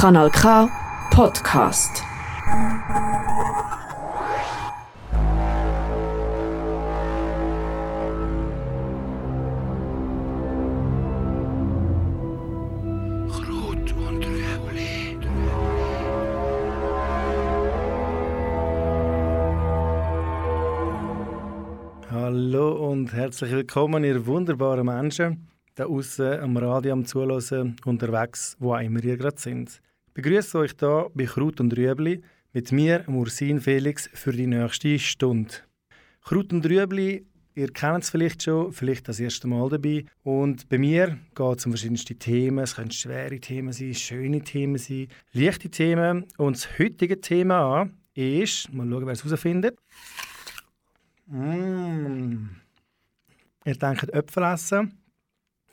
Kanal K Podcast. Hallo und herzlich willkommen, ihr wunderbaren Menschen da außen am Radio am Zuhören, unterwegs, wo auch immer ihr gerade sind. Begrüße euch hier bei Kraut und Rüebli mit mir, Mursin Felix, für die nächste Stunde. Kraut und Rüebli, ihr kennt es vielleicht schon, vielleicht das erste Mal dabei. Und bei mir geht es um verschiedenste Themen. Es können schwere Themen sein, schöne Themen sein, leichte Themen. Und das heutige Thema ist, mal schauen, wer es herausfindet. Mm. Ihr denkt Äpfel essen.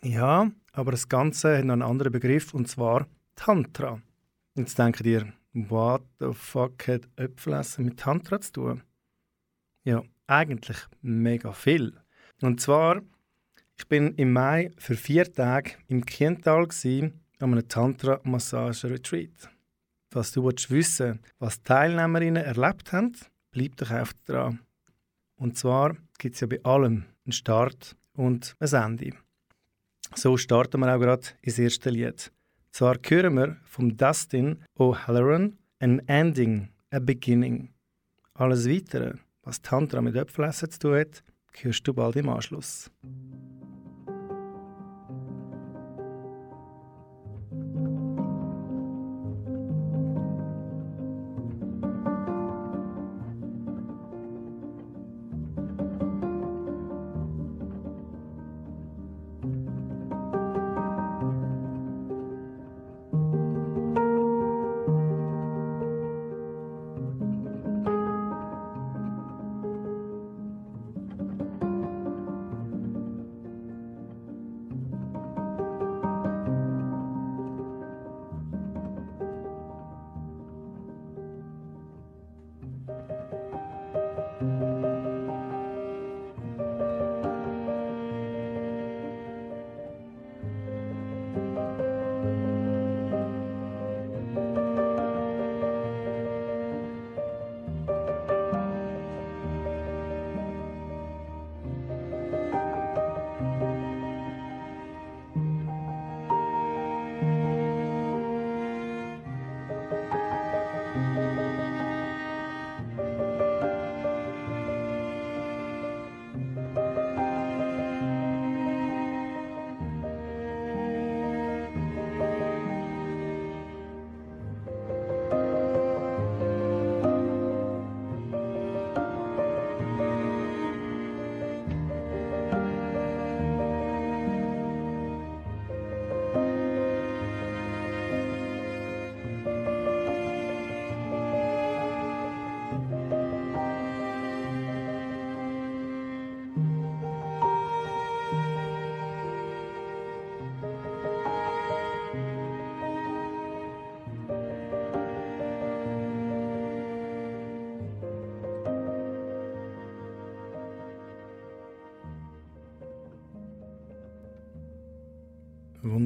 Ja, aber das Ganze hat noch einen anderen Begriff und zwar Tantra. Jetzt denkt ihr, what the fuck hat Äpfelessen mit Tantra zu tun? Ja, eigentlich mega viel. Und zwar, ich bin im Mai für vier Tage im Kiental an einem Tantra-Massage-Retreat. Falls du willst wissen was die Teilnehmerinnen erlebt haben, bleib doch einfach dran. Und zwar gibt es ja bei allem einen Start und ein Ende. So starten wir auch gerade ins erste Lied. Zwar hören wir vom Dustin O'Halloran ein Ending, a Beginning. Alles Weitere, was Tantra mit Äpfelessen zu tun hat, hörst du bald im Anschluss.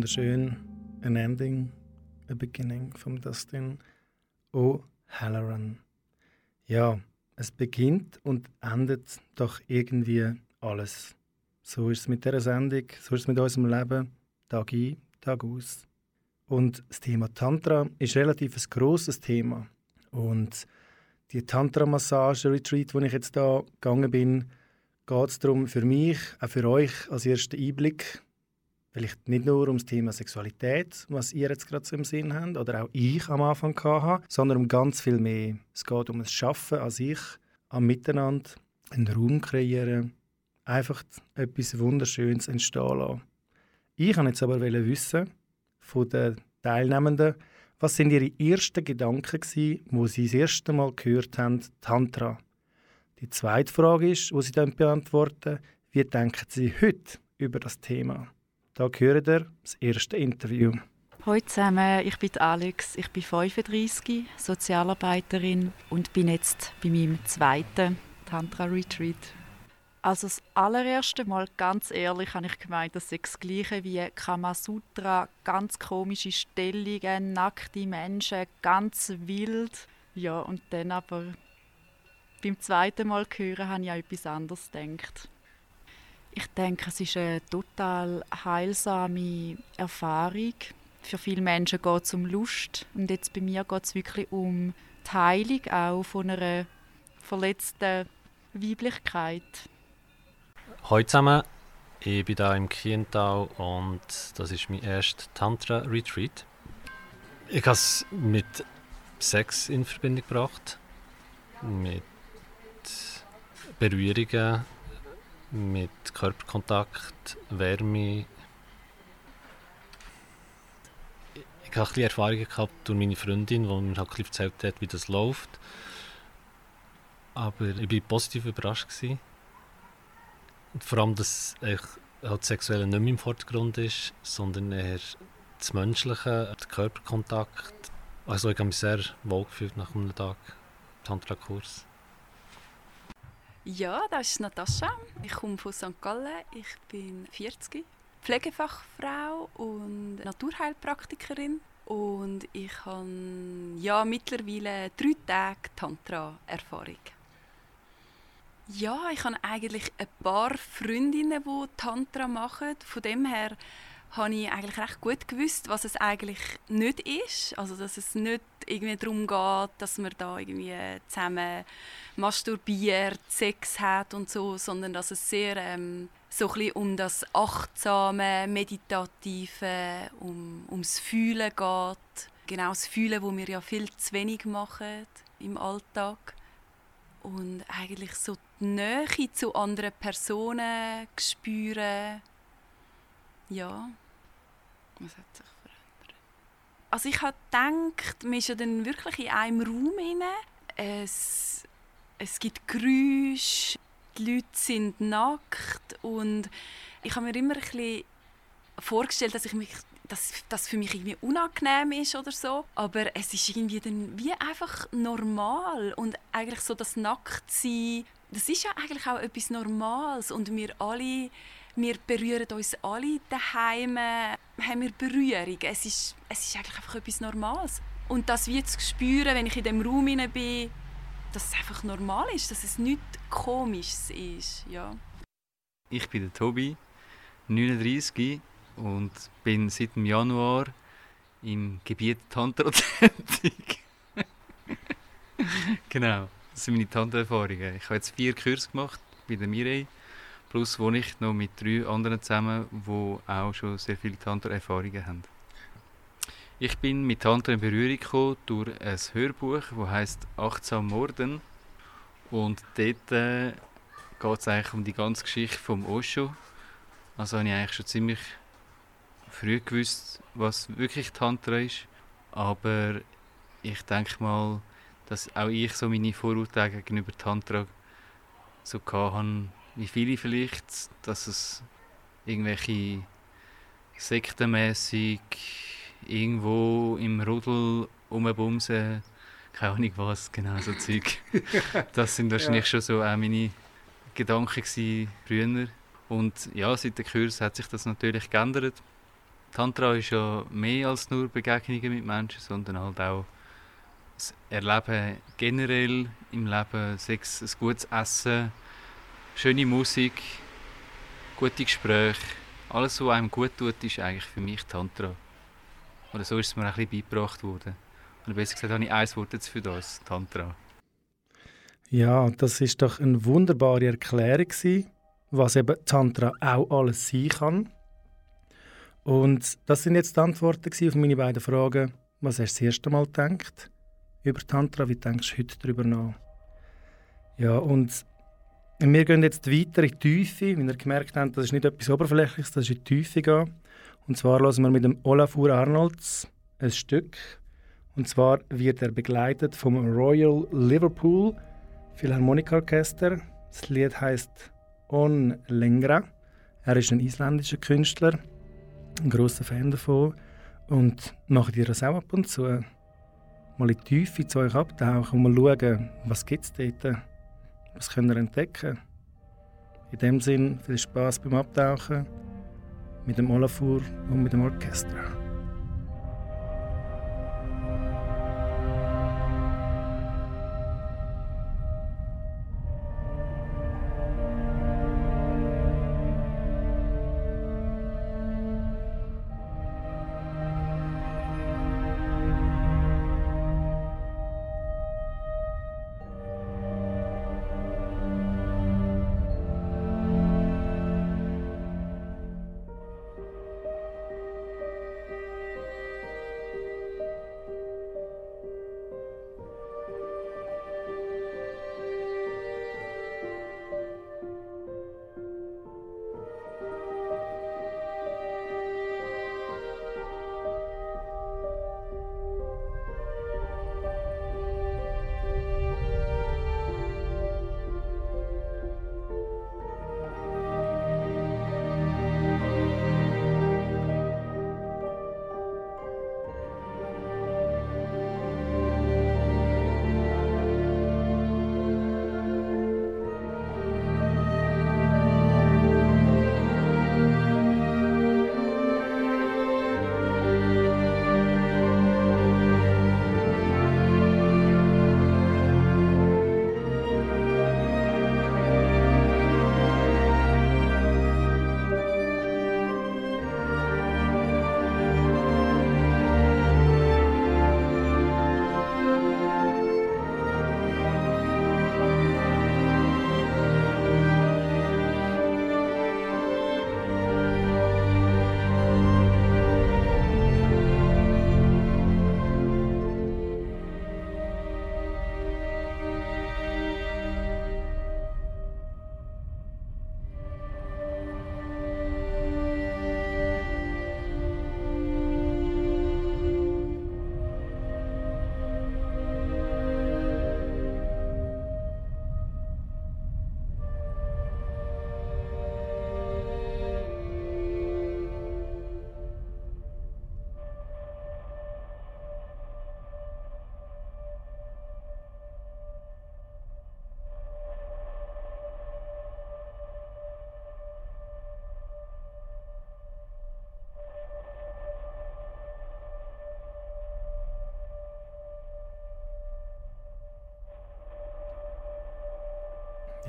Wunderschön. An Ending, a Beginning vom Dustin O'Halloran. Ja, es beginnt und endet doch irgendwie alles. So ist es mit dieser Sendung, so ist es mit unserem Leben, Tag ein, Tag aus. Und das Thema Tantra ist relativ ein grosses Thema. Und die Tantra-Massage-Retreat, wo ich jetzt da gegangen bin, geht es darum, für mich, auch für euch als ersten Einblick, vielleicht nicht nur um das Thema Sexualität, was ihr jetzt gerade so im Sinn habt, oder auch ich am Anfang hatte, sondern um ganz viel mehr. Es geht um das Schaffen an sich, am Miteinander, einen Raum kreieren, einfach etwas Wunderschönes entstehen lassen. Ich wollte jetzt aber wissen von den Teilnehmenden, was sind ihre ersten Gedanken gewesen, wo sie das erste Mal gehört haben, Tantra? Die zweite Frage ist, wo sie dann beantworten, wie denken sie heute über das Thema? Da hören ihr das erste Interview. Hallo zusammen, ich bin Alex, ich bin 35, Sozialarbeiterin und bin jetzt bei meinem zweiten Tantra-Retreat. Also das allererste Mal, ganz ehrlich, habe ich gemeint, das sei das Gleiche wie Kamasutra. Ganz komische Stellungen, nackte Menschen, ganz wild. Ja, und dann aber beim zweiten Mal hören, habe ich an etwas anderes gedacht. Ich denke, es ist eine total heilsame Erfahrung. Für viele Menschen geht es um Lust und jetzt bei mir geht es wirklich um die Heilung auch von einer verletzten Weiblichkeit. Hallo zusammen, ich bin hier im Kiental und das ist mein erster Tantra-Retreat. Ich habe es mit Sex in Verbindung gebracht, mit Berührungen, mit Körperkontakt, Wärme. Ich habe ein bisschen Erfahrungen gehabt durch meine Freundin, die mir halt erzählt hat, wie das läuft. Aber ich war positiv überrascht. Gewesen. Und vor allem, dass halt Sexuelle nicht mehr im Vordergrund ist, sondern eher das Menschliche, der Körperkontakt. Also ich habe mich sehr wohl gefühlt nach einem Tag Tantra-Kurs. Ja, das ist Natascha. Ich komme von St. Gallen. Ich bin 40, Pflegefachfrau und Naturheilpraktikerin. Und ich habe ja, mittlerweile drei Tage Tantra-Erfahrung. Ja, ich habe eigentlich ein paar Freundinnen, die Tantra machen. Von dem her habe ich eigentlich recht gut gewusst, was es eigentlich nicht ist. Also, dass es nicht irgendwie darum geht, dass man da irgendwie zusammen masturbiert, Sex hat und so, sondern dass es sehr ähm, so ein bisschen um das achtsame, meditative, um, ums Fühlen geht. Genau das Fühlen, wo wir ja viel zu wenig machen im Alltag und eigentlich so die Nähe zu anderen Personen spüren. Ja, was hat sich verändert? Also ich habe gedacht, man ist ja dann wirklich in einem Raum inne. Es, es gibt Geräusche, die Leute sind nackt und ich habe mir immer ein bisschen vorgestellt, dass ich mich dass das für mich irgendwie unangenehm ist oder so. Aber es ist irgendwie dann wie einfach normal und eigentlich so das Nacktsein, das ist ja eigentlich auch etwas Normales und wir alle, wir berühren uns alle daheim, haben wir Berührung. Es ist, es ist eigentlich einfach etwas Normales. Und das wie zu spüren, wenn ich in dem Raum bin, dass es einfach normal ist, dass es nichts Komisches ist, ja. Ich bin der Tobi, 39 und bin seit dem Januar im Gebiet Tantra tätig. genau, das sind meine Tantra-Erfahrungen. Ich habe jetzt vier Kurse gemacht bei der Mirei, plus wohne ich noch mit drei anderen zusammen, die auch schon sehr viele Tantra-Erfahrungen haben. Ich bin mit Tantra in Berührung gekommen durch ein Hörbuch, das heißt Achtsam Morden. Und dort äh, geht es eigentlich um die ganze Geschichte vom Osho. Also habe ich eigentlich schon ziemlich früh gewusst, was wirklich Tantra ist. Aber ich denke mal, dass auch ich so meine Vorurteile gegenüber Tantra so hatte, wie viele vielleicht, dass es irgendwelche sektenmäßig irgendwo im Rudel rumbumsen, keine Ahnung was, genau so Zeug. Das sind wahrscheinlich ja. schon so auch meine Gedanken früher. Und ja, seit dem Kurs hat sich das natürlich geändert. Tantra ist ja mehr als nur Begegnungen mit Menschen, sondern halt auch das Erleben generell im Leben, Sex, ein gutes Essen, schöne Musik, gute Gespräche. Alles, was einem gut tut, ist eigentlich für mich Tantra. Oder so ist es mir ein bisschen beigebracht worden. Oder besser gesagt habe ich ein Wort jetzt für das, Tantra. Ja, das ist doch eine wunderbare Erklärung, was eben Tantra auch alles sein kann. Und das sind jetzt die Antworten auf meine beiden Fragen. Was hast du das erste Mal gedacht über Tantra? Wie denkst du heute darüber nach? Ja, und wir gehen jetzt weiter in die Tiefe, wie ihr gemerkt habt, das ist nicht etwas Oberflächliches, das ist in die Tiefe gehen. Und zwar hören wir mit dem Olafur Arnolds ein Stück. Und zwar wird er begleitet vom Royal Liverpool Philharmonikerorchester. Das Lied heißt On Lengra. Er ist ein isländischer Künstler ein grosser Fan davon. Und macht ihr das auch ab und zu? Mal in die Tiefe zu euch abtauchen und mal schauen, was gibt es dort? Was könnt ihr entdecken? In dem Sinn viel Spaß beim Abtauchen mit dem Olafur und mit dem Orchester.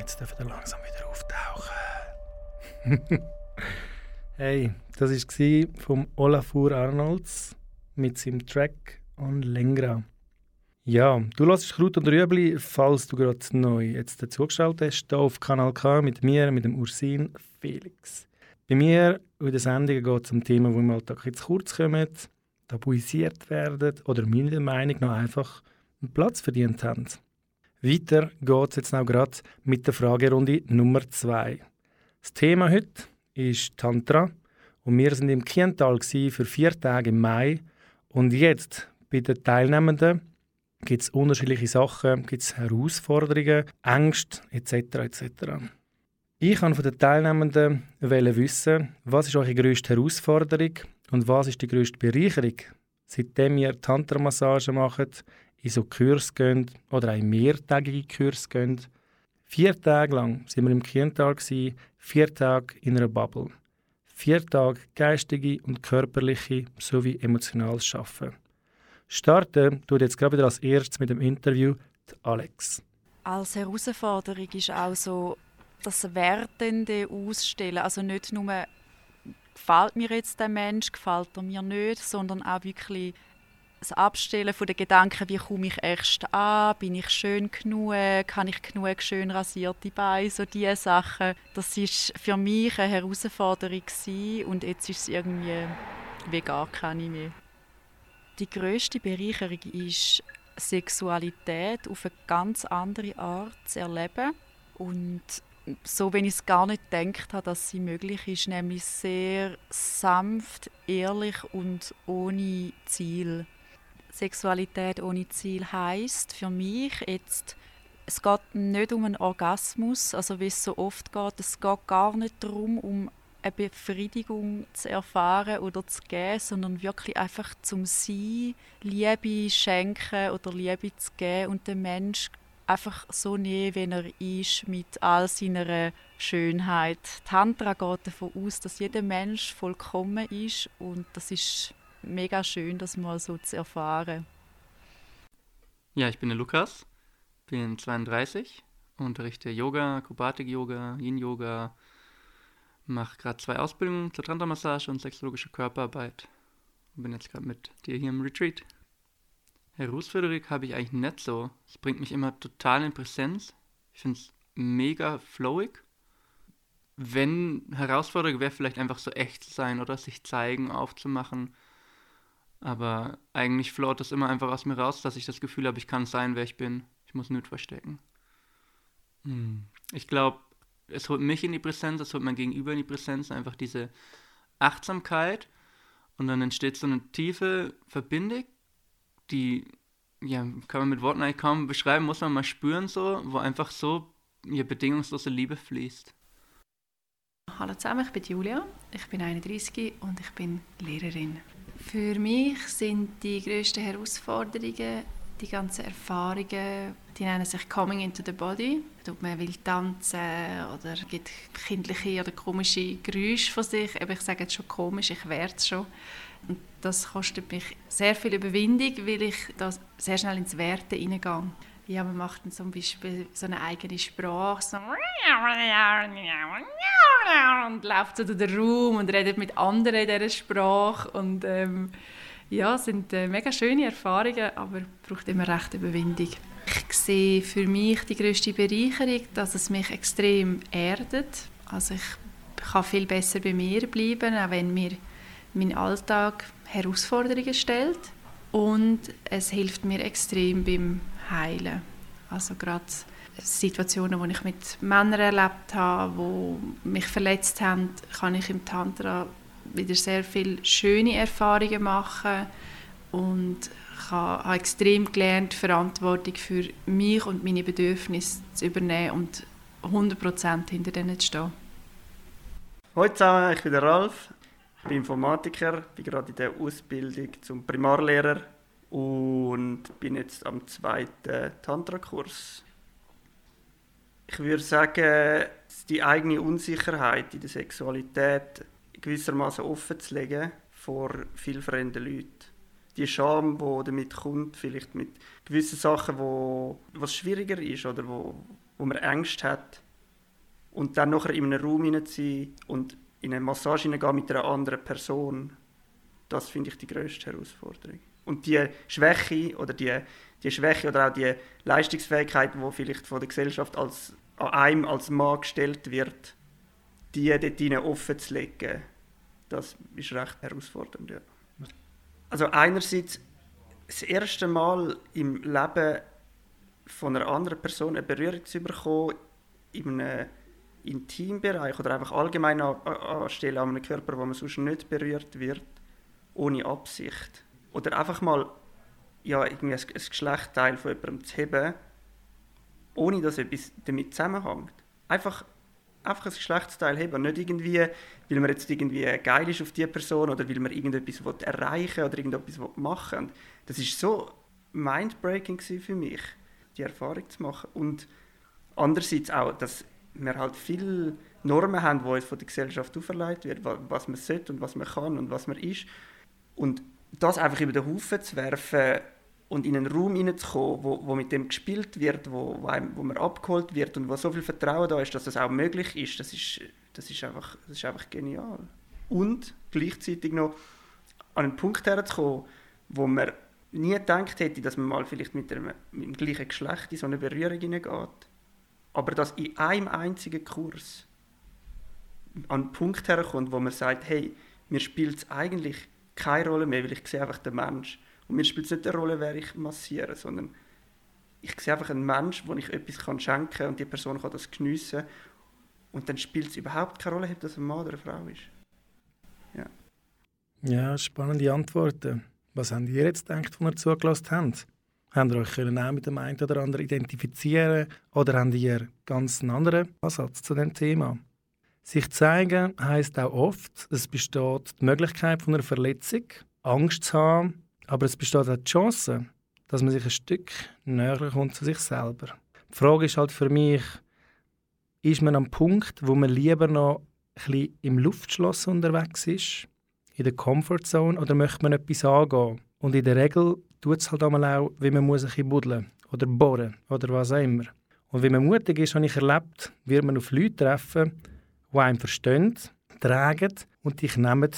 Jetzt dürfen wir langsam wieder auftauchen. hey, das war vom Olafur Arnolds mit seinem Track On Lengra. Ja, du lässt Kraut und Rüebli, falls du gerade neu jetzt dazugeschaltet hast, hier auf Kanal K mit mir, mit dem Ursin Felix. Bei mir in den Sendungen geht es um Themen, die im Alltag jetzt kurz kommen, tabuisiert werden oder meiner Meinung nach einfach einen Platz verdient haben. Weiter geht es jetzt noch gerade mit der Fragerunde Nummer 2. Das Thema heute ist Tantra und wir sind im Kiental für vier Tage im Mai und jetzt bei den Teilnehmenden gibt es unterschiedliche Sachen, gibt es Herausforderungen, Ängste etc. etc. Ich wollte von den Teilnehmenden wissen, was ist eure grösste Herausforderung und was ist die grösste Bereicherung, seitdem ihr Tantra-Massage macht, in so Kurs gehen oder auch mehrtägige Kurs gehen. Vier Tage lang sind wir im Kiental, vier Tage in einer Bubble. Vier Tage geistige und körperliche sowie emotionales Arbeiten. Starten tut jetzt gerade wieder als erstes mit dem Interview Alex. Als Herausforderung ist auch das Wertende ausstellen. Also nicht nur, gefällt mir jetzt der Mensch, gefällt er mir nicht, sondern auch wirklich das Abstellen von den Gedanken, wie komme ich erst an, bin ich schön genug, kann ich genug schön rasierte Beine, so diese Sachen. Das ist für mich eine Herausforderung gewesen, und jetzt ist es irgendwie wie gar keine mehr. Die größte Bereicherung ist Sexualität auf eine ganz andere Art zu erleben und so, wenn ich es gar nicht gedacht habe, dass sie möglich ist, nämlich sehr sanft, ehrlich und ohne Ziel. Sexualität ohne Ziel heißt für mich jetzt, es geht nicht um einen Orgasmus, also wie es so oft geht, es geht gar nicht darum, um eine Befriedigung zu erfahren oder zu geben, sondern wirklich einfach zum Sein, Liebe schenken oder Liebe zu geben und den Menschen einfach so nie, wenn er ist, mit all seiner Schönheit. Tantra geht davon aus, dass jeder Mensch vollkommen ist und das ist mega schön, das mal so zu erfahren. Ja, ich bin der Lukas, bin 32, unterrichte Yoga, Akrobatik-Yoga, Yin-Yoga, mache gerade zwei Ausbildungen zur Tantra-Massage und sexologische Körperarbeit und bin jetzt gerade mit dir hier im Retreat. Herausforderung habe ich eigentlich nicht so. Es bringt mich immer total in Präsenz. Ich finde es mega flowig. Wenn Herausforderung wäre, vielleicht einfach so echt zu sein oder sich zeigen, aufzumachen. Aber eigentlich float das immer einfach aus mir raus, dass ich das Gefühl habe, ich kann sein, wer ich bin. Ich muss nicht verstecken. Hm. Ich glaube, es holt mich in die Präsenz, es holt mein Gegenüber in die Präsenz, einfach diese Achtsamkeit. Und dann entsteht so eine tiefe Verbindung, die ja, kann man mit Worten eigentlich kaum beschreiben, muss man mal spüren, so, wo einfach so ja, bedingungslose Liebe fließt. Hallo zusammen, ich bin Julia, ich bin 31 und ich bin Lehrerin. Für mich sind die grössten Herausforderungen die ganzen Erfahrungen, die nennen sich Coming into the Body. Da man will tanzen oder gibt kindliche oder komische Geräusche von sich. Aber ich sage jetzt schon komisch, ich werde es schon. Und das kostet mich sehr viel Überwindung, weil ich da sehr schnell ins Werte hineingehe. Ja, macht dann zum Beispiel so eine eigene Sprache, so und läuft so durch den Raum und redet mit anderen in dieser Sprache und ähm, ja, sind äh, mega schöne Erfahrungen, aber braucht immer recht Überwindung. Ich sehe für mich die größte Bereicherung, dass es mich extrem erdet. Also ich kann viel besser bei mir bleiben, auch wenn mir mein Alltag Herausforderungen stellt. Und es hilft mir extrem beim Heilen. Also gerade Situationen, wo ich mit Männern erlebt habe, die mich verletzt haben, kann ich im Tantra wieder sehr viele schöne Erfahrungen machen und ich habe extrem gelernt, Verantwortung für mich und meine Bedürfnisse zu übernehmen und 100% hinter denen zu stehen. Hallo zusammen, ich bin der Ralf, bin Informatiker, bin gerade in der Ausbildung zum Primarlehrer und bin jetzt am zweiten Tantra-Kurs. Ich würde sagen, die eigene Unsicherheit in der Sexualität gewissermaßen offen zu legen vor viel fremden Leuten. Die Scham, die damit kommt, vielleicht mit gewissen Sachen, wo was schwieriger ist oder wo, wo man Angst hat. Und dann nachher in einem Raum hinein sein und in eine Massage hineingehen mit einer anderen Person, das finde ich die grösste Herausforderung. Und die Schwäche oder die, die Schwäche oder auch die Leistungsfähigkeit, die vielleicht von der Gesellschaft als, an einem als Mann gestellt wird, die dort offen zu legen, das ist recht herausfordernd. Ja. Also einerseits das erste Mal im Leben von einer anderen Person eine Berührung zu bekommen, in einem Intimbereich oder einfach allgemein anstellen an einem Körper, wo man sonst nicht berührt wird, ohne Absicht. Oder einfach mal ja, irgendwie ein, ein Geschlechtteil von jemandem zu heben, ohne dass etwas damit zusammenhängt. Einfach einfach ein Geschlechtsteil haben und nicht irgendwie, weil man jetzt irgendwie geil ist auf die Person oder weil man irgendetwas erreichen oder irgendetwas machen will. Das ist so mindbreaking für mich, die Erfahrung zu machen. Und andererseits auch, dass wir halt viele Normen haben, die uns von der Gesellschaft auferlegt wird, was man sollte und was man kann und was man ist. Und das einfach über den Haufen zu werfen und in einen Raum hineinzukommen, wo, wo mit dem gespielt wird, wo, wo, einem, wo man abgeholt wird und wo so viel Vertrauen da ist, dass das auch möglich ist, das ist, das ist, einfach, das ist einfach genial. Und gleichzeitig noch an einen Punkt herzukommen, wo man nie gedacht hätte, dass man mal vielleicht mit, einem, mit dem gleichen Geschlecht in so eine Berührung hineingeht. Aber dass in einem einzigen Kurs an einen Punkt herkommt, wo man sagt, hey, mir spielt es eigentlich keine Rolle mehr, weil ich sehe einfach den Mensch und mir spielt es nicht eine Rolle, wer ich massiere, sondern ich sehe einfach einen Menschen, wo ich etwas kann schenken kann und die Person kann das geniessen. Und dann spielt es überhaupt keine Rolle, ob das ein Mann oder eine Frau ist. Ja. Ja, spannende Antworten. Was habt ihr jetzt gedacht, als ihr zugelassen habt? Habt ihr euch können auch mit dem einen oder anderen identifizieren oder habt ihr ganz einen anderen Ansatz zu dem Thema? Sich zeigen heisst auch oft, es besteht die Möglichkeit von einer Verletzung, Angst zu haben, aber es besteht auch die Chance, dass man sich ein Stück näher kommt zu sich selber. Die Frage ist halt für mich, ist man am Punkt, wo man lieber noch ein bisschen im Luftschloss unterwegs ist, in der Comfortzone, oder möchte man etwas angehen? Und in der Regel tut es halt einmal auch, wie man muss ein bisschen buddeln oder bohren oder was auch immer. Und wenn man mutig ist, habe ich erlebt, wird man auf Leute treffen, die einem verstehen, tragen und dich nehmen,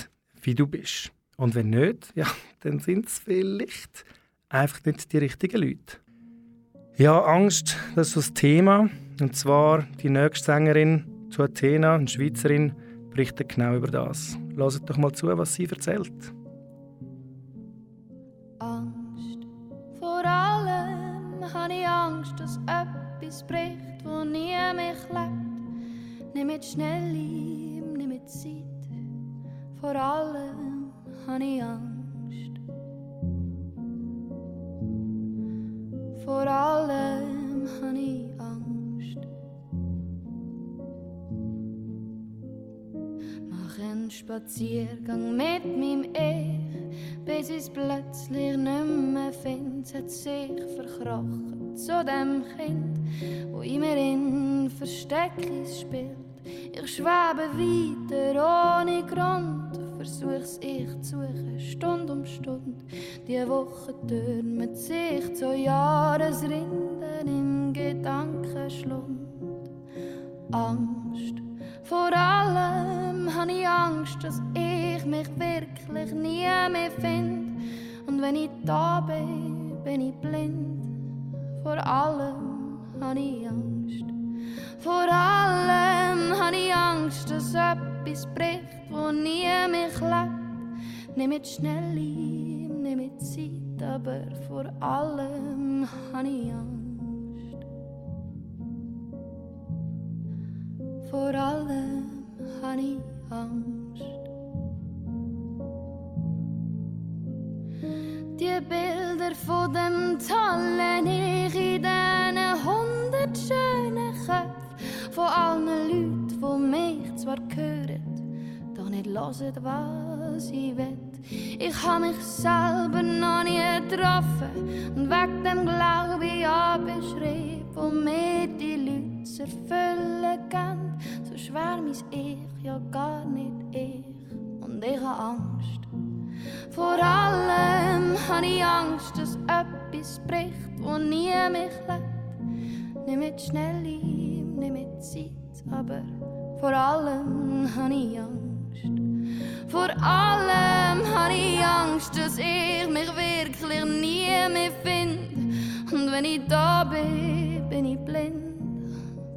wie du bist. Und wenn nicht, ja, dann sind es vielleicht einfach nicht die richtigen Leute. Ja, Angst, das ist das Thema. Und zwar die nächste Sängerin zu Athena, eine Schweizerin, berichtet genau über das. Lasst doch mal zu, was sie erzählt. Angst. Vor allem habe ich Angst, dass etwas bricht, wo nie mich lebt. Nimm mit schnell ihm, nimm mit Zeit. Vor allem habe ich Angst. Vor allem habe ich Angst. Mach einen Spaziergang mit meinem Ich, bis ich es plötzlich nicht mehr finde. Hat sich verkrochen zu dem Kind, wo immer in Versteckis spielt. Ich schwebe weiter ohne Grund, versuch's ich zu suchen, Stunde um Stunde. Die Woche türmt sich zu Jahresrinden im Gedankenschlund. Angst, vor allem habe ich Angst, dass ich mich wirklich nie mehr finde. Und wenn ich da bin, bin ich blind. Vor allem habe ich Angst. Vor allem habe ich Angst, dass etwas bricht, wo nie mich lebt. Nimm mit schnell ihm, nimm mit Zeit, aber vor allem habe ich Angst. Vor allem habe ich Angst. Die Bilder von dem tollen Ich in diesen hundert schönen Köpfen von allen Leuten, die mich zwar hören, doch nicht hören, was ich will. Ich habe mich selber noch nie getroffen und wegen dem Glaube ich beschrieben, wo mir die Leute zu erfüllen geben. So schwer mein Ich, ja gar nicht ich. Und ich habe Angst. Vor allem habe ich Angst, dass etwas bricht, wo nie mich lebt. Nicht mit schnell ihm, nicht mit Zeit, aber vor allem habe ich Angst. Vor allem habe ich Angst, dass ich mich wirklich nie mehr finde. Und wenn ich da bin, bin ich blind.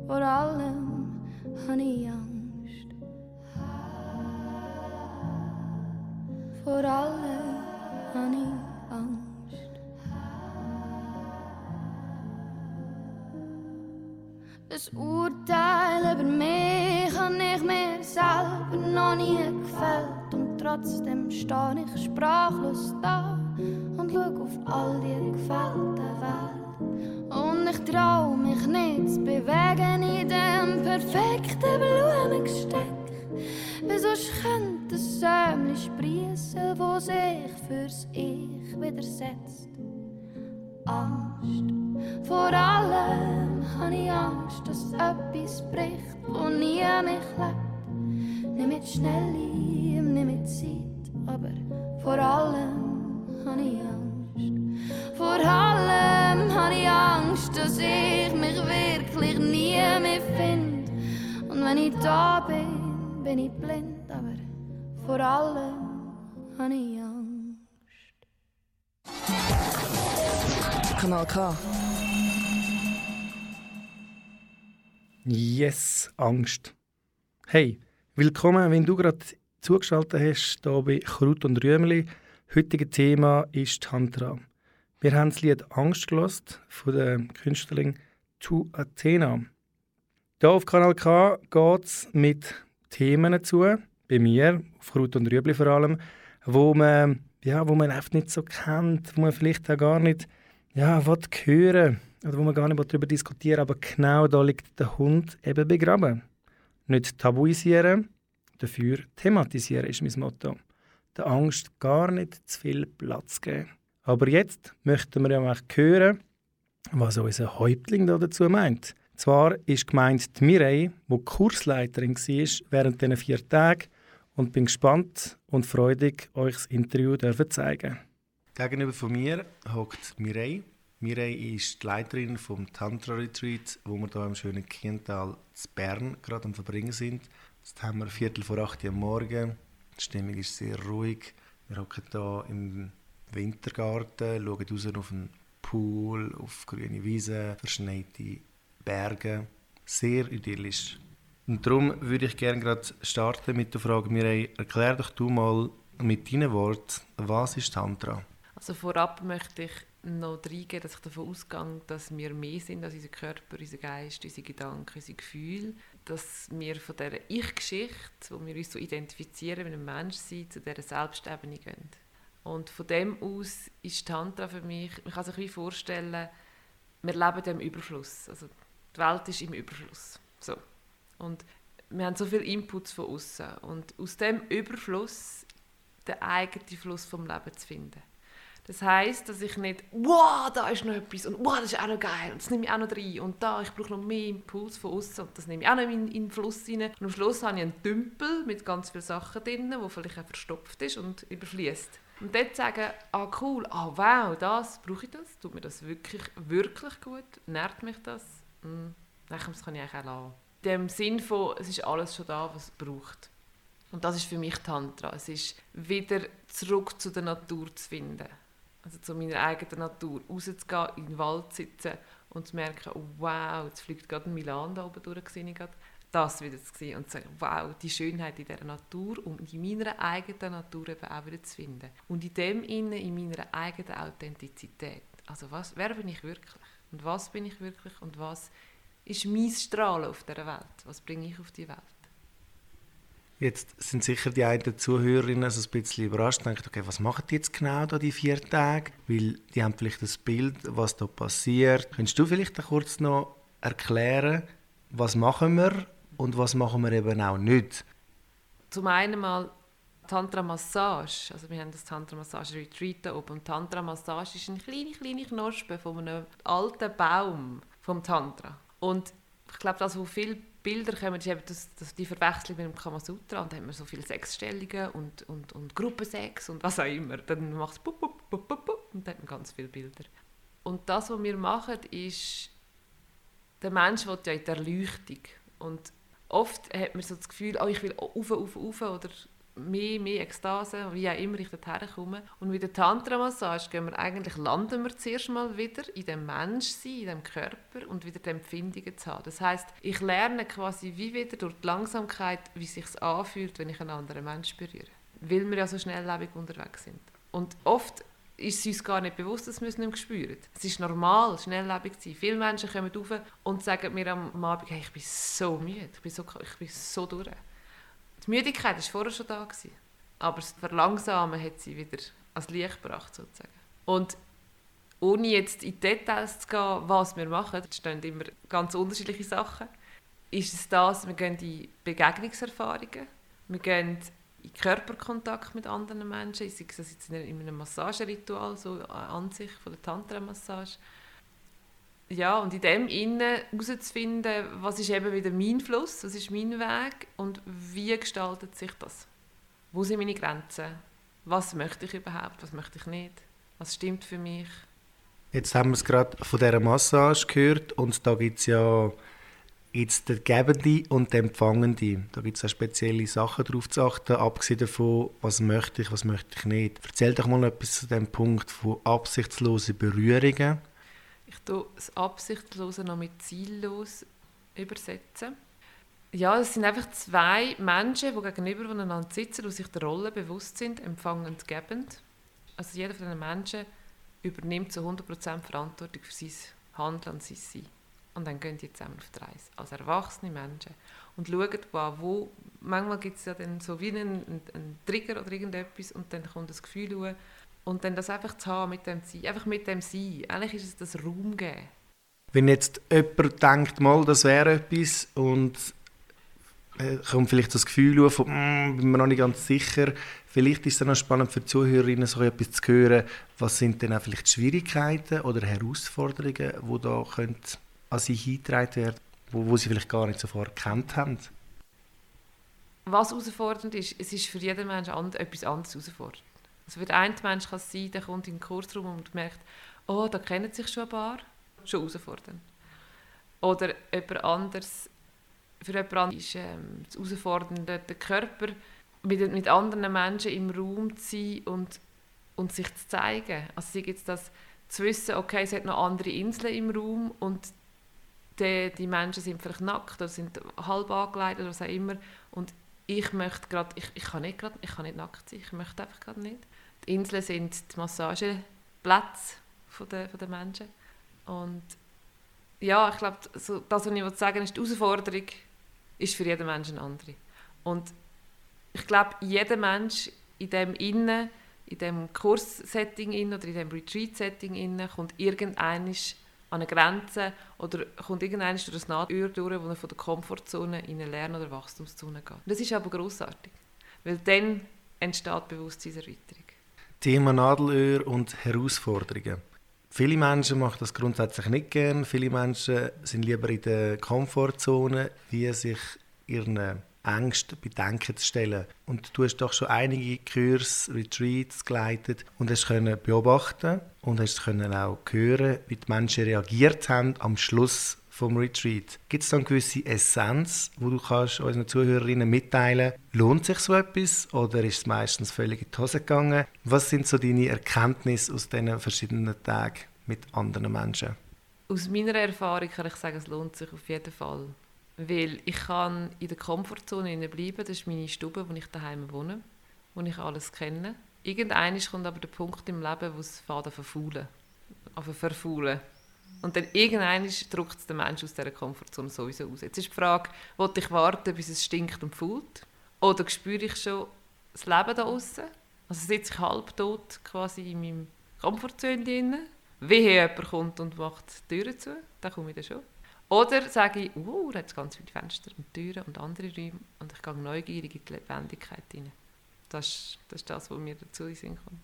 Vor allem habe ich Angst. Vor allem habe ich Angst. Das Urteil über mich habe ich mir selber noch nie gefällt. Und trotzdem stehe ich sprachlos da und schaue auf all die gefällte Welt. Und ich trau mich nicht zu bewegen in dem perfekten Blumengesteck. Wieso könnte ein Sämli sprießen, wo sich fürs Ich widersetzt? Angst. Vor allem habe ich Angst, dass etwas bricht, wo nie mich lebt. Nicht mit schnell nicht mit Zeit, aber vor allem habe ich Angst. Vor allem habe ich Angst, dass ich mich wirklich nie mehr finde. Und wenn ich da bin, bin ich blind, aber vor allem habe ich Angst. Kanal K. Yes, Angst. Hey, willkommen, wenn du gerade zugeschaltet hast, hier bei Kraut und Rüemli. Heutige Thema ist Tantra. Wir haben das Lied Angst gelost von der Künstlerin Tu Athena. Hier auf Kanal K geht es mit Themen zu, bei mir, auf Kraut und Rüebli vor allem, wo man, ja, wo man einfach nicht so kennt, wo man vielleicht auch gar nicht ja, will hören oder wo man gar nicht darüber diskutieren aber genau da liegt der Hund eben begraben. Nicht tabuisieren, dafür thematisieren ist mein Motto. Der Angst gar nicht zu viel Platz geben. Aber jetzt möchten wir ja auch hören, was unser Häuptling da dazu meint. Zwar ist gemeint die Mireille, die Kursleiterin war während diesen vier Tagen und bin gespannt und freudig, euch das Interview zu zeigen. Gegenüber von mir hockt Mireille. Mireille ist die Leiterin vom Tantra Retreat, wo wir hier im schönen Kiental zu Bern gerade am Verbringen sind. Jetzt haben wir Viertel vor acht Uhr am Morgen. Die Stimmung ist sehr ruhig. Wir hocken hier im Wintergarten, schauen raus auf einen Pool, auf grüne Wiesen, verschneite Berge. Sehr idyllisch. Und darum würde ich gerne gerade starten mit der Frage, Mireille, erklär doch du mal mit deinen Worten, was ist Tantra? Also vorab möchte ich noch reingeben, dass ich davon ausgehe, dass wir mehr sind als unser Körper, unser Geist, unsere Gedanken, unsere Gefühle. Dass wir von dieser Ich-Geschichte, wo wir uns so identifizieren mit einem Menschsein, zu dieser Selbstebene gehen. Und von dem aus ist Tantra für mich, man kann sich wie vorstellen, wir leben im Überfluss. Also die Welt ist im Überfluss. So. Und wir haben so viele Inputs von außen und aus dem Überfluss den eigenen Fluss vom Leben zu finden. Das heißt, dass ich nicht, wow, da ist noch etwas und wow, das ist auch noch geil und das nehme ich auch noch rein und da, ich brauche noch mehr Impuls von außen und das nehme ich auch noch in, in den Fluss rein. Und am Schluss habe ich einen Tümpel mit ganz vielen Sachen drin, der vielleicht auch verstopft ist und überfließt. Und dort sagen, ah cool, ah wow, das, brauche ich das? Tut mir das wirklich, wirklich gut? Nährt mich das? Hm, das kann ich eigentlich auch lassen. In dem Sinn von, es ist alles schon da, was es braucht. Und das ist für mich Tantra. Es ist wieder zurück zu der Natur zu finden also zu meiner eigenen Natur, rauszugehen, in den Wald zu sitzen und zu merken, oh, wow, jetzt fliegt gerade ein Milan da oben durch, ich gerade. das wieder zu sehen und zu sagen, wow, die Schönheit in dieser Natur und in meiner eigenen Natur eben auch wieder zu finden. Und in dem Innen, in meiner eigenen Authentizität. Also was, wer bin ich wirklich? Und was bin ich wirklich? Und was ist mein Strahlen auf dieser Welt? Was bringe ich auf die Welt? Jetzt sind sicher die einen Zuhörerinnen so ein bisschen überrascht und denken, okay, was machen die jetzt genau da die vier Tage? Weil die haben vielleicht das Bild, was da passiert. Könntest du vielleicht kurz noch erklären, was machen wir und was machen wir eben auch nicht? Zum einen mal Tantra-Massage. Also wir haben das Tantra-Massage-Retreat da oben. Tantra-Massage ist eine kleine, kleine Knospe von einem alten Baum vom Tantra. Und ich glaube, das, wo viele Bilder kommen, ist eben das, das, die Verwechslung mit dem Kamasutra und dann haben wir so viele Sexstellungen und, und, und Gruppensex und was auch immer. Dann macht es pup, pup, pup, pup, pup, und dann hat man ganz viele Bilder. Und das, was wir machen, ist, der Mensch will ja in der Erleuchtung. Und oft hat man so das Gefühl, oh, ich will auf, auf, auf oder mehr, mehr Ekstase, wie auch immer ich dorthin komme. Und mit der Tantra-Massage gehen wir eigentlich, landen wir zuerst mal wieder in dem Menschsein, in dem Körper und wieder die Empfindungen zu haben. Das heißt, ich lerne quasi wie wieder durch die Langsamkeit, wie es sich anfühlt, wenn ich einen anderen Menschen berühre. Weil wir ja so schnelllebig unterwegs sind. Und oft ist es uns gar nicht bewusst, dass wir es nicht spüren. Es ist normal, schnelllebig zu sein. Viele Menschen kommen rauf und sagen mir am Abend, hey, ich bin so müde, ich bin so, ich bin so durch. Die Müdigkeit war vorher schon da. Gewesen, aber das Verlangsamen hat sie wieder ans Licht gebracht, sozusagen. Und ohne jetzt in Details zu gehen, was wir machen, da stehen immer ganz unterschiedliche Sachen, ist es das, wir gehen in Begegnungserfahrungen, wir gehen in Körperkontakt mit anderen Menschen, sei es jetzt in einem Massageritual, so an sich, von der Tantra-Massage, ja, und in dem Innen herauszufinden, was ist eben wieder mein Fluss, was ist mein Weg und wie gestaltet sich das? Wo sind meine Grenzen? Was möchte ich überhaupt, was möchte ich nicht? Was stimmt für mich? Jetzt haben wir es gerade von dieser Massage gehört und da gibt es ja jetzt der Gebende und der Empfangende. Da gibt es auch spezielle Sachen darauf zu achten, abgesehen davon, was möchte ich, was möchte ich nicht. Erzähl doch mal etwas zu dem Punkt von absichtslosen Berührungen das Absichtslose noch mit ziellos übersetzen. Ja, es sind einfach zwei Menschen, die gegenüber voneinander sitzen und sich der Rolle bewusst sind, empfangend gebend. Also jeder von diesen Menschen übernimmt zu 100% Verantwortung für sein Handeln und sein Sein. Und dann gehen die zusammen auf die Reise, als erwachsene Menschen. Und schauen, wo, manchmal gibt es ja dann so wie einen, einen, Trigger oder irgendetwas und dann kommt das Gefühl und dann das einfach zu haben mit dem Sein, einfach mit dem Sein. Eigentlich ist es das Raum geben. Wenn jetzt jemand denkt, mal, das wäre etwas und äh, kommt vielleicht das Gefühl auf, von, mm, bin mir noch nicht ganz sicher. Vielleicht ist es dann auch spannend für die Zuhörerinnen, so etwas zu hören. Was sind denn auch vielleicht Schwierigkeiten oder Herausforderungen, die da können an sie hingetragen werden, wo, wo sie vielleicht gar nicht zuvor erkannt haben? Was herausfordernd ist, es ist für jeden Menschen etwas anderes herausfordernd. Also für den einen Mensch kann es sein, der kommt in den Kursraum und merkt, oh, da kennen sich schon ein paar. Schon herausfordernd. Oder jemand anderes, für jemand anderes ist ähm, das Herausfordernde, den Körper mit, mit anderen Menschen im Raum zu sein und, und sich zu zeigen. Also sei jetzt das zu wissen, okay, es hat noch andere Inseln im Raum und die, die Menschen sind vielleicht nackt oder sind halb angelegt oder was auch immer und ich möchte gerade, ich, ich kann nicht gerade, ich kann nicht nackt sein, ich möchte einfach gerade nicht. Inseln sind die Massageplätze der, der Menschen und ja, ich glaube, so, das, was ich sagen ist, die Herausforderung ist für jeden Menschen eine andere. Und ich glaube, jeder Mensch in dem Innen, in dem Kurssetting oder in dem Retreat-Setting kommt irgendein an eine Grenze oder kommt irgendein durch das Nahtür durch, wo er von der Komfortzone in eine Lern- oder Wachstumszone geht. Das ist aber großartig, weil dann entsteht Bewusstseinserweiterung. Thema Nadelöhr und Herausforderungen. Viele Menschen machen das grundsätzlich nicht gern. Viele Menschen sind lieber in der Komfortzone, wie sich ihren Ängsten, Bedenken zu stellen. Und du hast doch schon einige Kurs, Retreats geleitet und hast können beobachten und hast können auch hören, wie die Menschen reagiert haben am Schluss vom Retreat. Gibt es dann eine gewisse Essenz, wo du kannst unseren Zuhörerinnen mitteilen lohnt sich so etwas oder ist es meistens völlig in die Hose gegangen? Was sind so deine Erkenntnisse aus diesen verschiedenen Tagen mit anderen Menschen? Aus meiner Erfahrung kann ich sagen, es lohnt sich auf jeden Fall. Weil ich kann in der Komfortzone bleiben, das ist meine Stube, wo ich daheim wohne, wo ich alles kenne. Irgendwann kommt aber der Punkt im Leben, wo es verfaulen, also verfaulen. Und dann irgendwann drückt es den Menschen aus dieser Komfortzone sowieso aus. Jetzt ist die Frage, will ich warten, bis es stinkt und fühlt? Oder spüre ich schon das Leben da außen? Also sitze ich halbtot quasi in meinem Komfortzone drin. Wie jemand kommt und macht die Türen zu, dann komme ich dann schon. Oder sage ich, uh, da hat ganz viele Fenster und Türen und andere Räume und ich gehe neugierig in die Lebendigkeit hinein. Das das ist das, was mir dazu in Sinn kommt.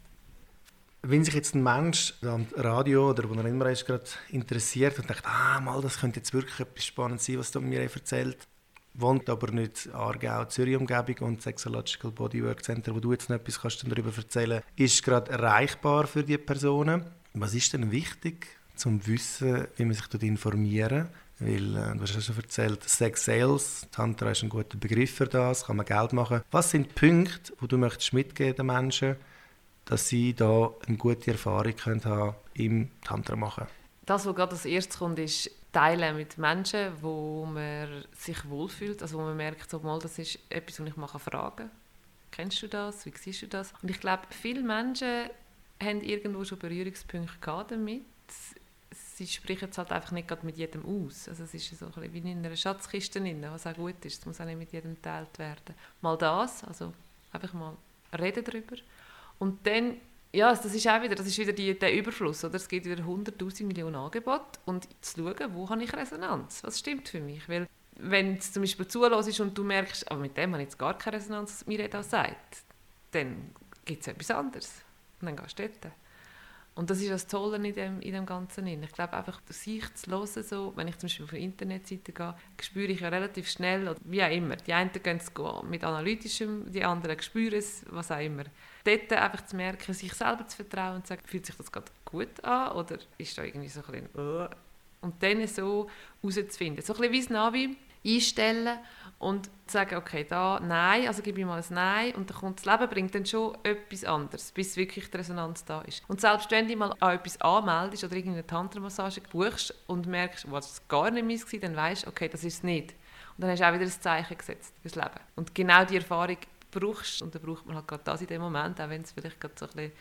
Wenn sich jetzt ein Mensch am Radio oder wo er immer ist, gerade interessiert und denkt, ah, mal, das könnte jetzt wirklich etwas Spannendes sein, was du mir erzählt, wohnt aber nicht Aargau, Zürich-Umgebung und Sexological Bodywork Center, wo du jetzt noch etwas kannst darüber erzählen ist gerade erreichbar für die Personen. Was ist denn wichtig, zum zu wissen, wie man sich dort informieren weil, äh, du hast ja schon erzählt, Sex Sales, Tantra ist ein guter Begriff für das, kann man Geld machen. Was sind die Punkte, die du möchtest mitgeben den Menschen, dass sie da eine gute Erfahrung können haben im Tantra machen? Das, was gerade als erstes kommt, ist Teilen mit Menschen, wo man sich wohlfühlt, also wo man merkt, so, mal, das ist etwas, was ich mal fragen kann. Kennst du das? Wie siehst du das? Und ich glaube, viele Menschen haben irgendwo schon Berührungspunkte damit sie sprechen es halt einfach nicht mit jedem aus. Also es ist so ein wie in einer Schatzkiste drin, was auch gut ist. Es muss auch nicht mit jedem geteilt werden. Mal das, also einfach mal reden darüber. Und dann, ja, das ist auch wieder, das ist wieder die, der Überfluss, oder? Es gibt wieder 100'000 Millionen Angebote und zu schauen, wo habe ich Resonanz? Was stimmt für mich? Weil wenn es zum Beispiel zulässt und du merkst, aber mit dem habe ich jetzt gar keine Resonanz, was mir da sagt, dann gibt es etwas anderes. Und dann gehst du dort. Und das ist das Tolle in dem, in dem Ganzen. Ich glaube einfach, sich zu hören, so, wenn ich zum Beispiel auf eine Internetseite gehe, spüre ich ja relativ schnell, oder wie auch immer, die einen gehen es mit Analytischem, die anderen spüren es, was auch immer. Dort einfach zu merken, sich selber zu vertrauen und zu sagen, fühlt sich das gerade gut an oder ist da irgendwie so ein bisschen, uh, und dann so herauszufinden. So ein bisschen wie das Navi einstellen und sagen, okay, da Nein, also gebe ich mal ein Nein und dann kommt das Leben bringt dann schon etwas anderes, bis wirklich die Resonanz da ist. Und selbst wenn du mal an etwas anmeldest oder irgendeine Tantra-Massage buchst und merkst, was es gar nicht meins war, dann weißt du, okay, das ist es nicht. Und dann hast du auch wieder ein Zeichen gesetzt fürs Leben. Und genau die Erfahrung brauchst und dann braucht man halt gerade das in dem Moment, auch wenn es vielleicht gerade so ein bisschen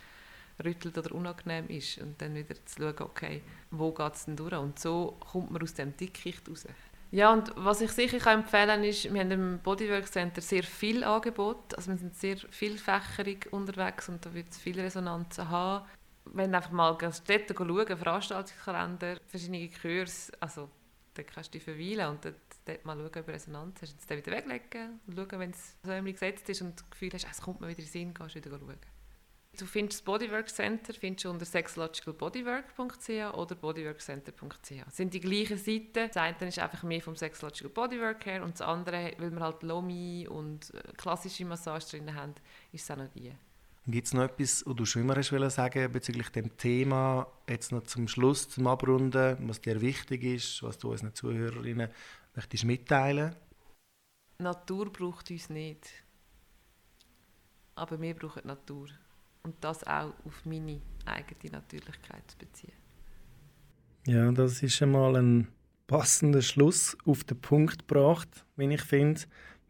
rüttelt oder unangenehm ist und dann wieder zu schauen, okay, wo geht es denn durch? Und so kommt man aus dem Dickicht raus. Ja, und was ich sicher kann empfehlen ist, wir haben im Bodywork Center sehr viel Angebot. Also wir sind sehr vielfächerig unterwegs und da wird es viele Resonanzen haben. Wenn du einfach mal dort schauen, Veranstaltungskalender, verschiedene Kurse, also Dann kannst du dich verweilen und dort, dort mal schauen, ob Resonanz hast. Dann wieder weglegen und schauen, wenn es so irgendwie gesetzt ist und das Gefühl hast, es kommt mir wieder in den Sinn, du wieder schauen. Du findest das Bodywork Center findest du unter sexlogicalbodywork.ch oder bodyworkcenter.ch. Es sind die gleichen Seiten. Das eine ist einfach mehr vom Sexlogical Bodywork her und das andere, weil wir halt Lomi und äh, klassische Massage drin haben, ist es auch noch die. Gibt es noch etwas, was du schon immer hast sagen bezüglich dem Thema, jetzt noch zum Schluss, zum Abrunden, was dir wichtig ist, was du unseren Zuhörerinnen möchtest mitteilen? Natur braucht uns nicht. Aber wir brauchen Natur und das auch auf meine eigene Natürlichkeit zu beziehen. Ja, das ist einmal ein passender Schluss auf den Punkt gebracht, wie ich finde.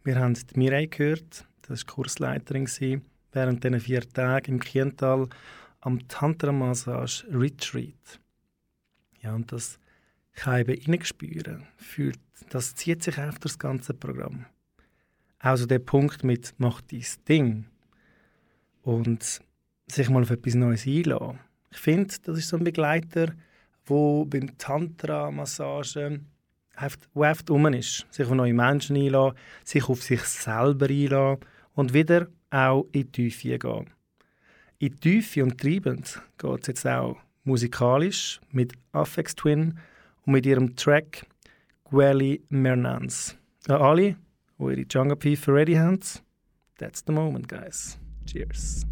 Wir haben die Mireille gehört, das war Kursleiterin während diesen vier Tagen im Kiental am Tantra-Massage Retreat. Ja, und das kann ich eben spüren. Fühlt, das zieht sich auf das ganze Programm. Also der Punkt mit «Mach dein Ding» und sich mal auf etwas Neues einlassen. Ich finde, das ist so ein Begleiter, wo beim Tantra-Massage oft rum ist. Sich auf neue Menschen einlassen, sich auf sich selber einlassen und wieder auch in die Tiefe gehen. In die Tiefe und treibend geht es jetzt auch musikalisch mit Affex Twin und mit ihrem Track Gweli Mernans. An alle, die ihre Jungle Piefer ready haben, that's the moment, guys. Cheers.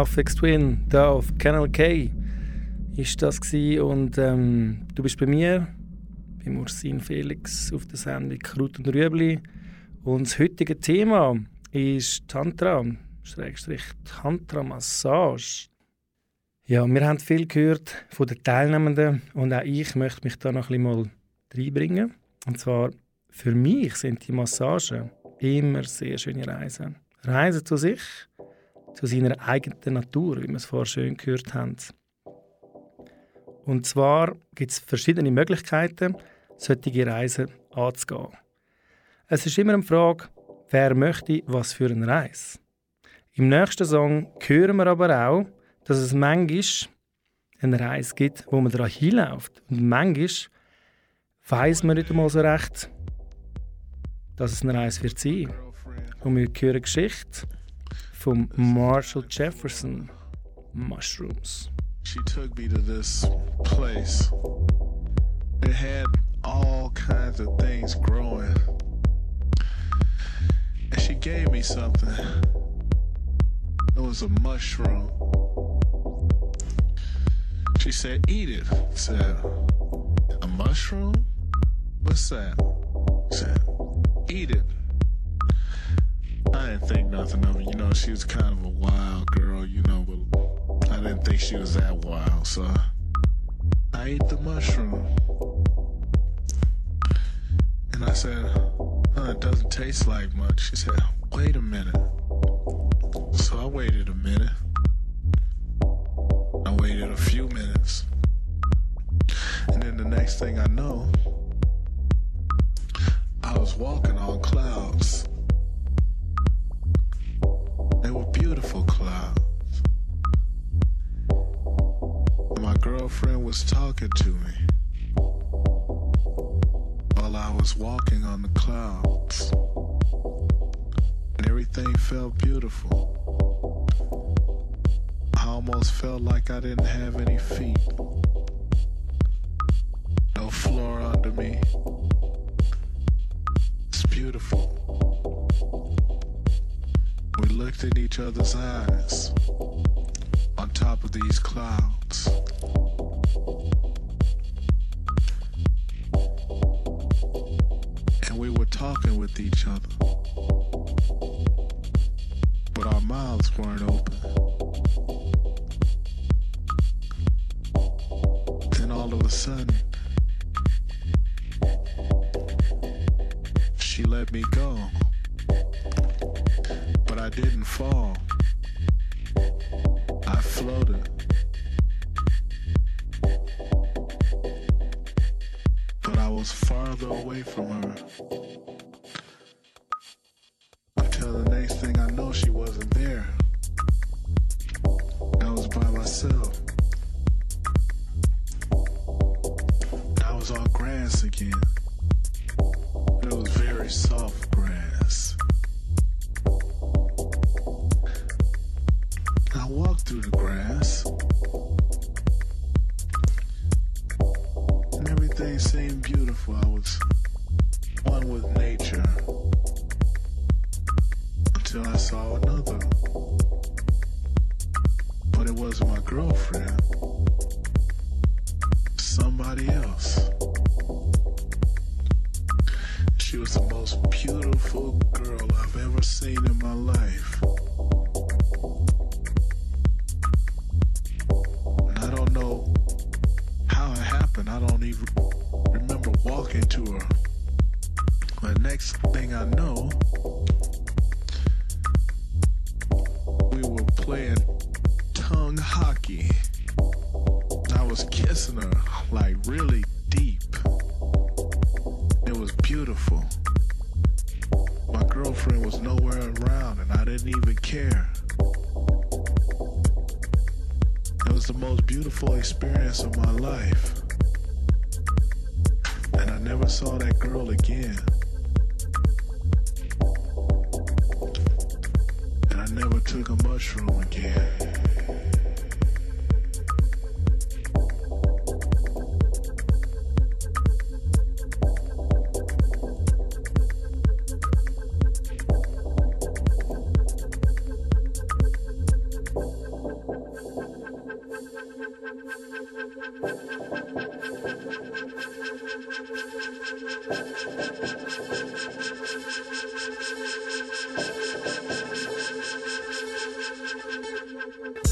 Affix Twin, da auf Canal K ist das gewesen. und ähm, du bist bei mir, bei Ursin Felix auf der Sendung Kraut und Rüebli und das heutige Thema ist Tantra, Schrägstrich Tantra-Massage. Ja, wir haben viel gehört von den Teilnehmenden und auch ich möchte mich da noch ein bisschen mal reinbringen. Und zwar, für mich sind die Massagen immer sehr schöne Reisen. Reisen zu sich, zu seiner eigenen Natur, wie wir es vorher schön gehört haben. Und zwar gibt es verschiedene Möglichkeiten, solche Reisen anzugehen. Es ist immer eine Frage, wer möchte was für eine Reise. Im nächsten Song hören wir aber auch, dass es manchmal eine Reise gibt, wo man daran hinläuft. Und manchmal weiß man nicht einmal so recht, dass es eine Reise wird sein. Und wir hören Geschichte von Marshall Jefferson, Mushrooms. She took me to this place. It had all kinds of things growing. And she gave me something. It was a mushroom. She said, Eat it. I said, A mushroom? What's that? I said, Eat it. I didn't think nothing of it. You know, she was kind of a wild girl, you know, but I didn't think she was that wild, so I ate the mushroom. And I said, oh, it doesn't taste like much. She said, wait a minute. So I waited a minute. Thank you.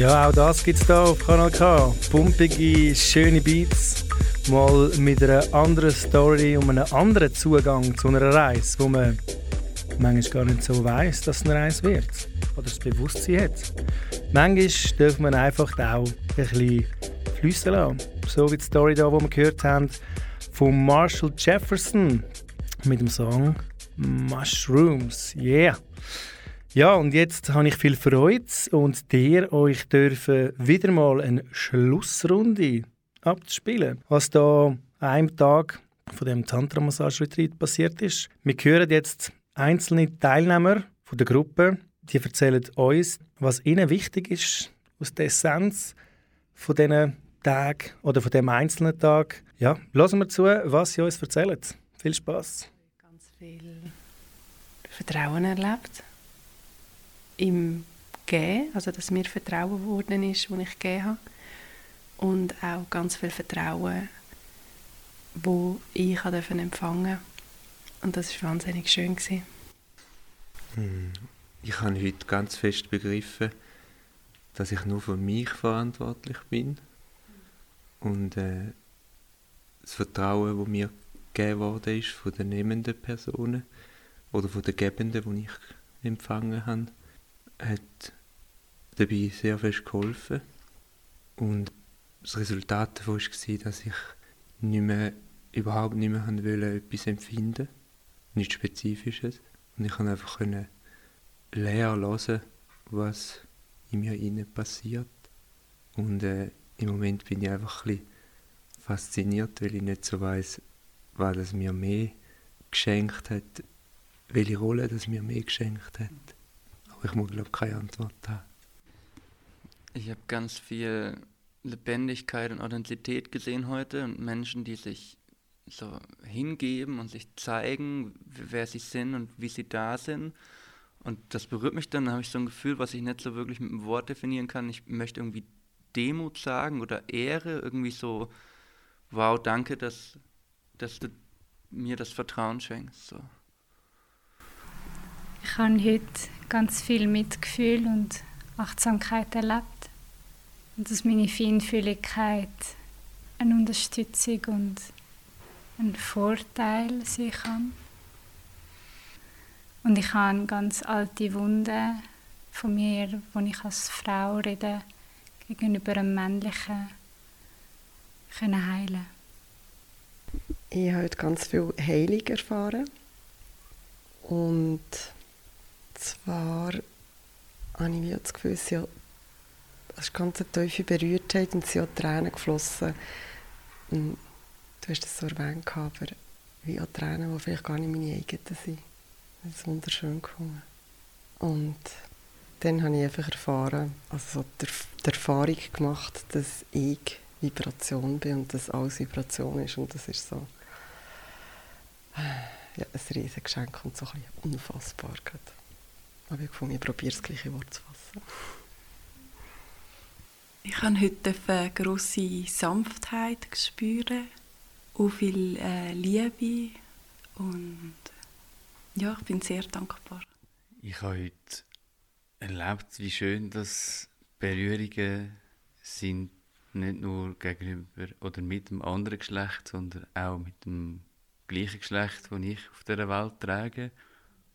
Ja, auch das gibt es hier auf Kanal K. Pumpige, schöne Beats. Mal mit einer anderen Story und einem anderen Zugang zu einer Reise, wo man manchmal gar nicht so weiß, dass es eine Reise wird. Oder das Bewusstsein hat. Manchmal darf man einfach auch ein bisschen fließen lassen. So wie die Story hier, die wir gehört haben, von Marshall Jefferson mit dem Song Mushrooms. Yeah! Ja, und jetzt habe ich viel Freude und dir euch dürfen wieder mal eine Schlussrunde abzuspielen. Was da an einem Tag von dem Tantra Massage Retreat passiert ist. Wir hören jetzt einzelne Teilnehmer von der Gruppe, die erzählen uns, was ihnen wichtig ist aus der Essenz von diesen Tag oder von dem einzelnen Tag. Ja, hören wir zu, was sie uns erzählen. Viel Spaß. Ganz viel Vertrauen erlebt im Geben, also dass mir Vertrauen geworden ist, das ich gegeben habe. Und auch ganz viel Vertrauen, wo ich empfangen durfte. Und das war wahnsinnig schön. Gewesen. Hm. Ich habe heute ganz fest begriffen, dass ich nur für mich verantwortlich bin. Und äh, das Vertrauen, das mir gegeben worden ist von den nehmenden Personen oder von den Gebenden, die ich empfangen habe, hat dabei sehr fest geholfen. Und das Resultat davon war, dass ich nicht mehr, überhaupt nicht mehr wollte, etwas empfinden nichts Spezifisches. Und ich konnte einfach leer hören, was in mir innen passiert. Und äh, im Moment bin ich einfach ein fasziniert, weil ich nicht so weiß, was mir mehr geschenkt hat, welche Rolle das mir mehr geschenkt hat. Ich muss, glaube keine Antwort haben. Ich habe ganz viel Lebendigkeit und Authentizität gesehen heute und Menschen, die sich so hingeben und sich zeigen, wer sie sind und wie sie da sind. Und das berührt mich dann, da habe ich so ein Gefühl, was ich nicht so wirklich mit einem Wort definieren kann. Ich möchte irgendwie Demut sagen oder Ehre, irgendwie so, wow, danke, dass, dass du mir das Vertrauen schenkst. So. Ich habe heute ganz viel Mitgefühl und Achtsamkeit erlebt. Und dass meine Feinfühligkeit eine Unterstützung und ein Vorteil sein kann. Und ich habe ganz alte Wunden von mir, wo ich als Frau rede, gegenüber einem männlichen können heilen. Ich habe heute ganz viel Heilung erfahren. Und zwar habe ich das Gefühl, es ist ganz eine tiefe Berührtheit und es sind auch Tränen geflossen. Und du hast es so erwähnt, aber wie auch Tränen, die vielleicht gar nicht meine eigenen sind. Das ist wunderschön gefunden. Und dann habe ich einfach erfahren, also die, die Erfahrung gemacht, dass ich Vibration bin und dass alles Vibration ist. Und das ist so ja, ein riesiges Geschenk und so ein bisschen unfassbar. Gerade. Aber ich gefunden, ich probiere das gleiche Wort zu fassen. Ich habe heute eine grosse Sanftheit spüren, auch viel äh, Liebe und ja, ich bin sehr dankbar. Ich habe heute erlebt, wie schön das Berührungen sind, nicht nur gegenüber oder mit dem anderen Geschlecht, sondern auch mit dem gleichen Geschlecht, das ich auf dieser Welt trage.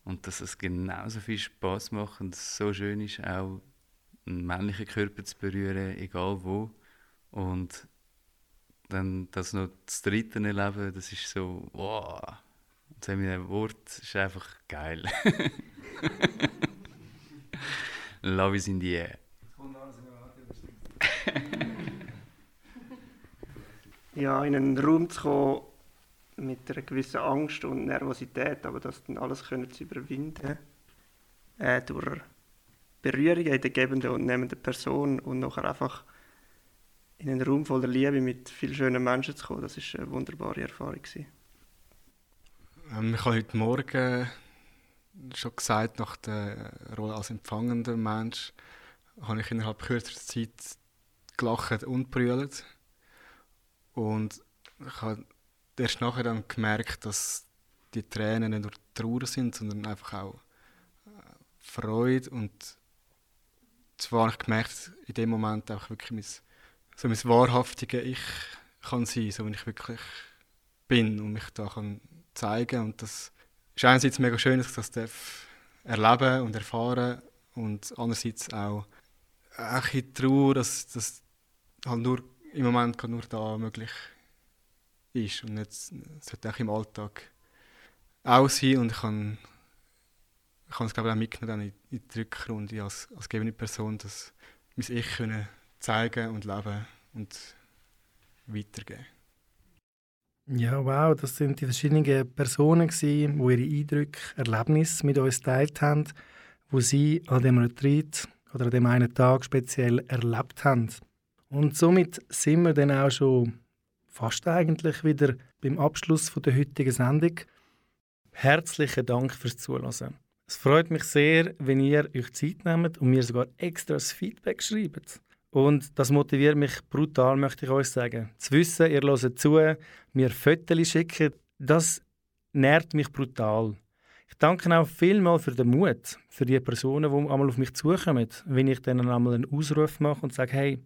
Und dass es genauso viel Spaß macht und so schön ist, auch einen männlichen Körper zu berühren, egal wo. Und dann das noch das dritte erleben, das ist so, wow. Das haben wir ein Wort, ist einfach geil. Love is in the air. ja, in einen Raum zu kommen mit einer gewissen Angst und Nervosität, aber das dann alles können zu überwinden äh, durch Berührung in der gebenden und nehmenden Person und nachher einfach in einen Raum voller Liebe mit vielen schönen Menschen zu kommen, das ist eine wunderbare Erfahrung Ähm, ich habe heute Morgen schon gesagt, nach der Rolle als empfangender Mensch, habe ich innerhalb kürzester Zeit gelacht und brüllt. Und ich habe erst nachher dann gemerkt, dass die Tränen nicht nur Trauer sind, sondern einfach auch äh, Freude. Und zwar ich gemerkt, in dem Moment auch wirklich mein, so mein wahrhaftige Ich kann sein, so wie ich wirklich bin und mich da kann zeigen. Und das ist einerseits mega schön, dass ich das darf erleben und erfahren und andererseits auch ein bisschen Trauer, dass das halt nur im Moment nur da möglich ist und nicht, es sollte auch im Alltag auch sein und ich kann, ich kann es glaube ich auch mitgenommen in, in die Rückrunde als, als gebende Person, dass mein Ich können zeigen und leben und weitergeben. Ja, wow, das sind die verschiedenen Personen, gewesen, die ihre Eindrücke, Erlebnisse mit uns geteilt haben, die sie an dem Retreat oder an dem einen Tag speziell erlebt haben. Und somit sind wir dann auch schon fast eigentlich wieder beim Abschluss der heutigen Sendung. Herzlichen Dank fürs Zuhören. Es freut mich sehr, wenn ihr euch Zeit nehmt und mir sogar extra Feedback schreibt. Und das motiviert mich brutal, möchte ich euch sagen. Zu wissen, ihr hört zu, mir Fotos schicken, das nährt mich brutal. Ich danke auch vielmal für den Mut, für die Personen, die einmal auf mich zukommen, wenn ich dann einmal einen Ausruf mache und sage, hey,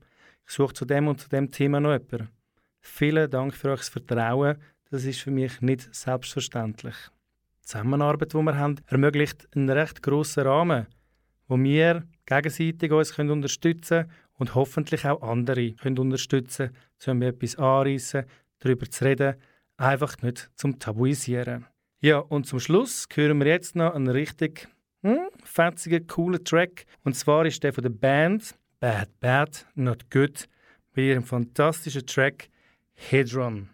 ich suche zu dem und zu dem Thema noch jemanden. Vielen Dank für euch Vertrauen, das ist für mich nicht selbstverständlich. Die Zusammenarbeit, die wir haben, ermöglicht einen recht grossen Rahmen, wo wir gegenseitig uns können unterstützen können und hoffentlich auch andere können unterstützen können, um etwas anreißen, darüber zu reden, einfach nicht zum Tabuisieren. Ja, und zum Schluss hören wir jetzt noch einen richtig hm, fetzigen, coolen Track. Und zwar ist der von der Band Bad Bad Not Good mit ihrem fantastischen Track Hedron.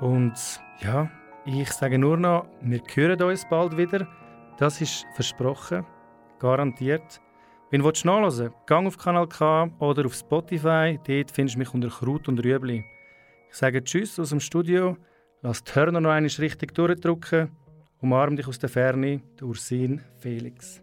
Und ja, ich sage nur noch, wir hören uns bald wieder. Das ist versprochen, garantiert. Wenn du nachhören willst, gang auf Kanal K oder auf Spotify. Dort findest du mich unter Kraut und Rüebli. Ich sage Tschüss aus dem Studio, lass die Hörner noch einmal richtig durchdrücken, umarm dich aus der Ferne, der Ursin Felix.